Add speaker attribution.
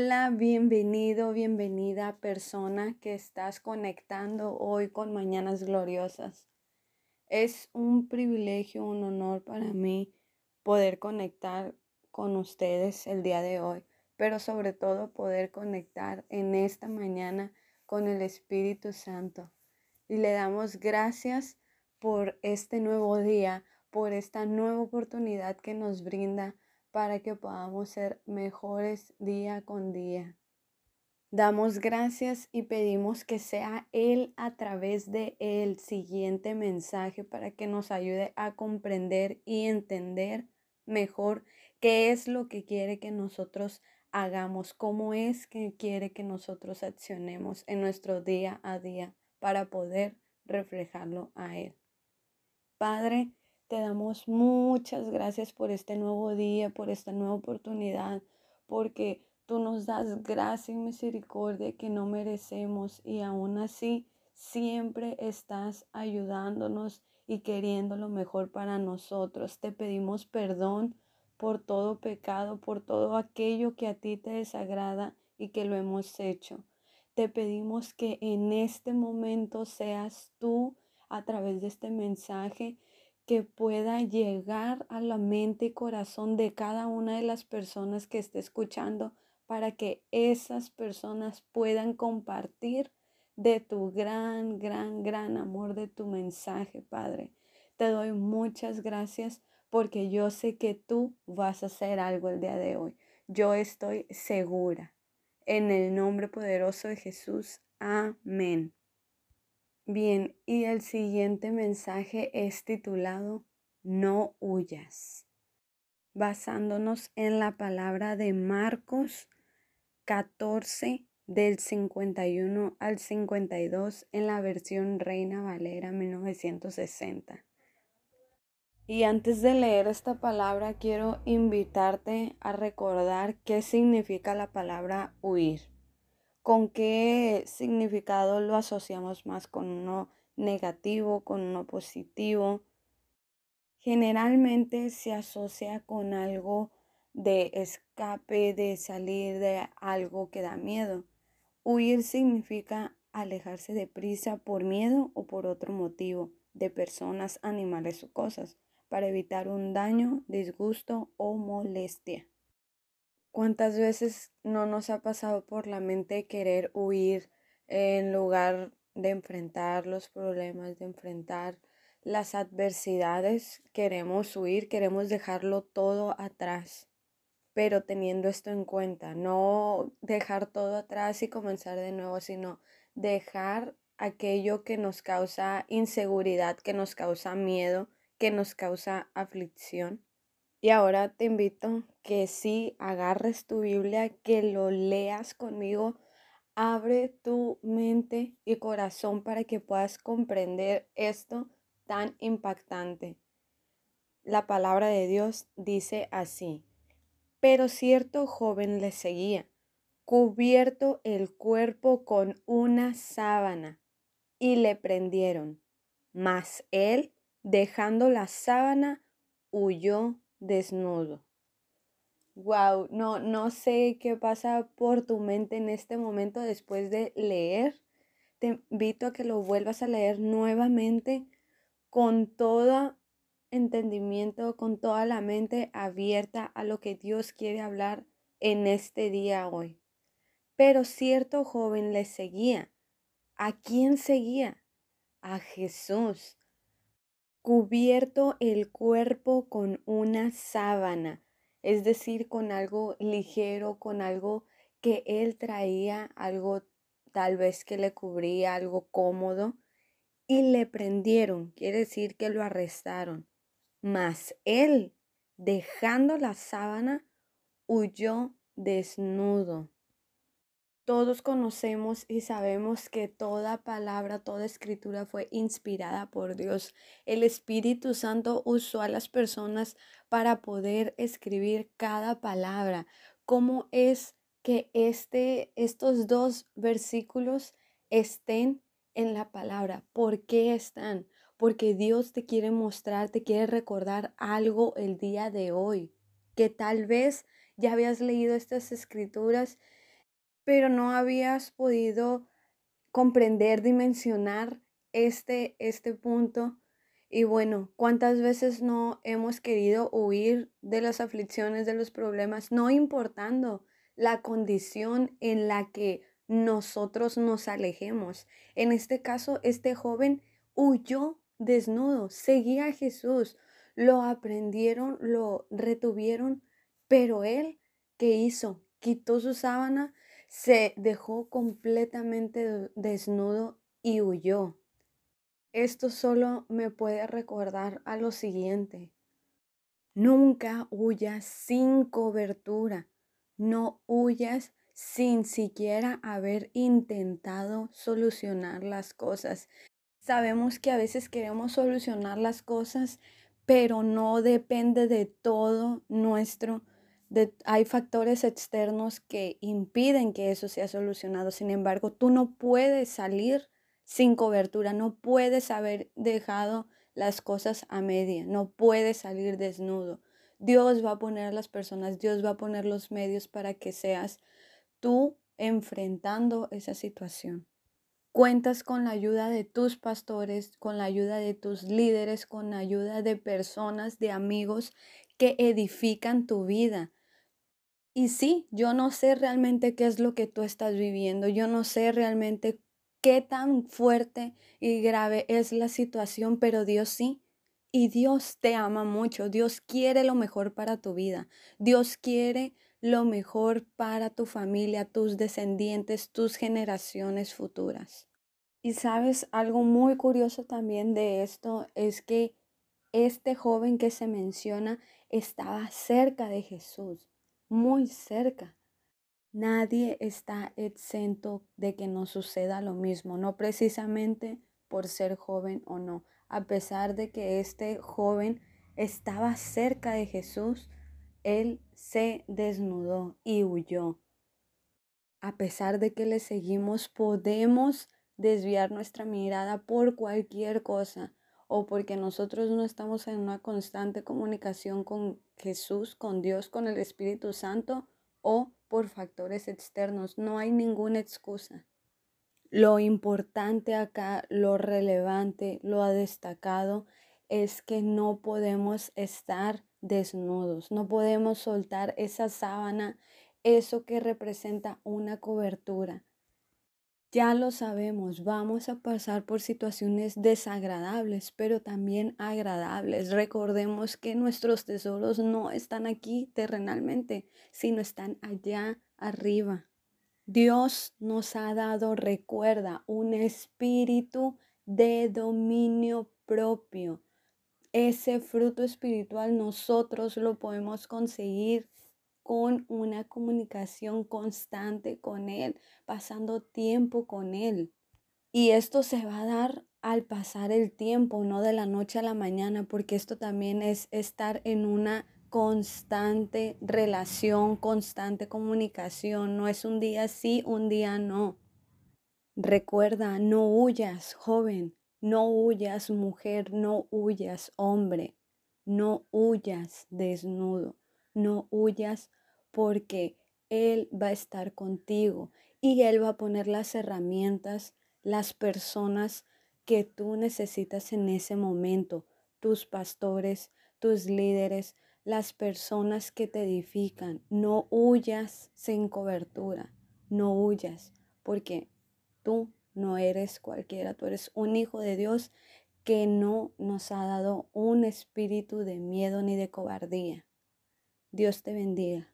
Speaker 1: Hola, bienvenido, bienvenida persona que estás conectando hoy con Mañanas Gloriosas. Es un privilegio, un honor para mí poder conectar con ustedes el día de hoy, pero sobre todo poder conectar en esta mañana con el Espíritu Santo. Y le damos gracias por este nuevo día, por esta nueva oportunidad que nos brinda para que podamos ser mejores día con día. Damos gracias y pedimos que sea Él a través de el siguiente mensaje para que nos ayude a comprender y entender mejor qué es lo que quiere que nosotros hagamos, cómo es que quiere que nosotros accionemos en nuestro día a día para poder reflejarlo a Él. Padre, te damos muchas gracias por este nuevo día, por esta nueva oportunidad, porque tú nos das gracia y misericordia que no merecemos y aún así siempre estás ayudándonos y queriendo lo mejor para nosotros. Te pedimos perdón por todo pecado, por todo aquello que a ti te desagrada y que lo hemos hecho. Te pedimos que en este momento seas tú a través de este mensaje que pueda llegar a la mente y corazón de cada una de las personas que esté escuchando para que esas personas puedan compartir de tu gran, gran, gran amor, de tu mensaje, Padre. Te doy muchas gracias porque yo sé que tú vas a hacer algo el día de hoy. Yo estoy segura. En el nombre poderoso de Jesús. Amén. Bien, y el siguiente mensaje es titulado No huyas, basándonos en la palabra de Marcos 14 del 51 al 52 en la versión Reina Valera 1960. Y antes de leer esta palabra, quiero invitarte a recordar qué significa la palabra huir con qué significado lo asociamos más con uno negativo, con uno positivo. Generalmente se asocia con algo de escape, de salir de algo que da miedo. Huir significa alejarse de prisa por miedo o por otro motivo de personas, animales o cosas, para evitar un daño, disgusto o molestia. ¿Cuántas veces no nos ha pasado por la mente querer huir en lugar de enfrentar los problemas, de enfrentar las adversidades? Queremos huir, queremos dejarlo todo atrás, pero teniendo esto en cuenta, no dejar todo atrás y comenzar de nuevo, sino dejar aquello que nos causa inseguridad, que nos causa miedo, que nos causa aflicción y ahora te invito que si agarres tu Biblia, que lo leas conmigo, abre tu mente y corazón para que puedas comprender esto tan impactante. La palabra de Dios dice así, pero cierto joven le seguía, cubierto el cuerpo con una sábana, y le prendieron. Mas él, dejando la sábana, huyó desnudo. Wow, no, no sé qué pasa por tu mente en este momento después de leer. Te invito a que lo vuelvas a leer nuevamente con todo entendimiento, con toda la mente abierta a lo que Dios quiere hablar en este día hoy. Pero cierto joven le seguía. ¿A quién seguía? A Jesús cubierto el cuerpo con una sábana, es decir, con algo ligero, con algo que él traía, algo tal vez que le cubría, algo cómodo, y le prendieron, quiere decir que lo arrestaron. Mas él, dejando la sábana, huyó desnudo. Todos conocemos y sabemos que toda palabra, toda escritura fue inspirada por Dios. El Espíritu Santo usó a las personas para poder escribir cada palabra. ¿Cómo es que este, estos dos versículos estén en la palabra? ¿Por qué están? Porque Dios te quiere mostrar, te quiere recordar algo el día de hoy, que tal vez ya habías leído estas escrituras pero no habías podido comprender, dimensionar este, este punto. Y bueno, ¿cuántas veces no hemos querido huir de las aflicciones, de los problemas, no importando la condición en la que nosotros nos alejemos? En este caso, este joven huyó desnudo, seguía a Jesús, lo aprendieron, lo retuvieron, pero él, ¿qué hizo? Quitó su sábana, se dejó completamente desnudo y huyó. Esto solo me puede recordar a lo siguiente. Nunca huyas sin cobertura. No huyas sin siquiera haber intentado solucionar las cosas. Sabemos que a veces queremos solucionar las cosas, pero no depende de todo nuestro. Hay factores externos que impiden que eso sea solucionado. Sin embargo, tú no puedes salir sin cobertura, no puedes haber dejado las cosas a media, no puedes salir desnudo. Dios va a poner a las personas, Dios va a poner los medios para que seas tú enfrentando esa situación. Cuentas con la ayuda de tus pastores, con la ayuda de tus líderes, con la ayuda de personas, de amigos que edifican tu vida. Y sí, yo no sé realmente qué es lo que tú estás viviendo, yo no sé realmente qué tan fuerte y grave es la situación, pero Dios sí. Y Dios te ama mucho, Dios quiere lo mejor para tu vida, Dios quiere lo mejor para tu familia, tus descendientes, tus generaciones futuras. Y sabes, algo muy curioso también de esto es que este joven que se menciona estaba cerca de Jesús, muy cerca. Nadie está exento de que nos suceda lo mismo, no precisamente por ser joven o no. A pesar de que este joven estaba cerca de Jesús, él se desnudó y huyó. A pesar de que le seguimos, podemos desviar nuestra mirada por cualquier cosa o porque nosotros no estamos en una constante comunicación con Jesús, con Dios, con el Espíritu Santo o por factores externos. No hay ninguna excusa. Lo importante acá, lo relevante, lo destacado es que no podemos estar desnudos, no podemos soltar esa sábana, eso que representa una cobertura. Ya lo sabemos, vamos a pasar por situaciones desagradables, pero también agradables. Recordemos que nuestros tesoros no están aquí terrenalmente, sino están allá arriba. Dios nos ha dado, recuerda, un espíritu de dominio propio. Ese fruto espiritual nosotros lo podemos conseguir con una comunicación constante con Él, pasando tiempo con Él. Y esto se va a dar al pasar el tiempo, no de la noche a la mañana, porque esto también es estar en una constante relación, constante comunicación. No es un día sí, un día no. Recuerda, no huyas, joven, no huyas, mujer, no huyas, hombre, no huyas desnudo, no huyas porque Él va a estar contigo y Él va a poner las herramientas, las personas que tú necesitas en ese momento, tus pastores, tus líderes, las personas que te edifican. No huyas sin cobertura, no huyas, porque tú no eres cualquiera, tú eres un hijo de Dios que no nos ha dado un espíritu de miedo ni de cobardía. Dios te bendiga.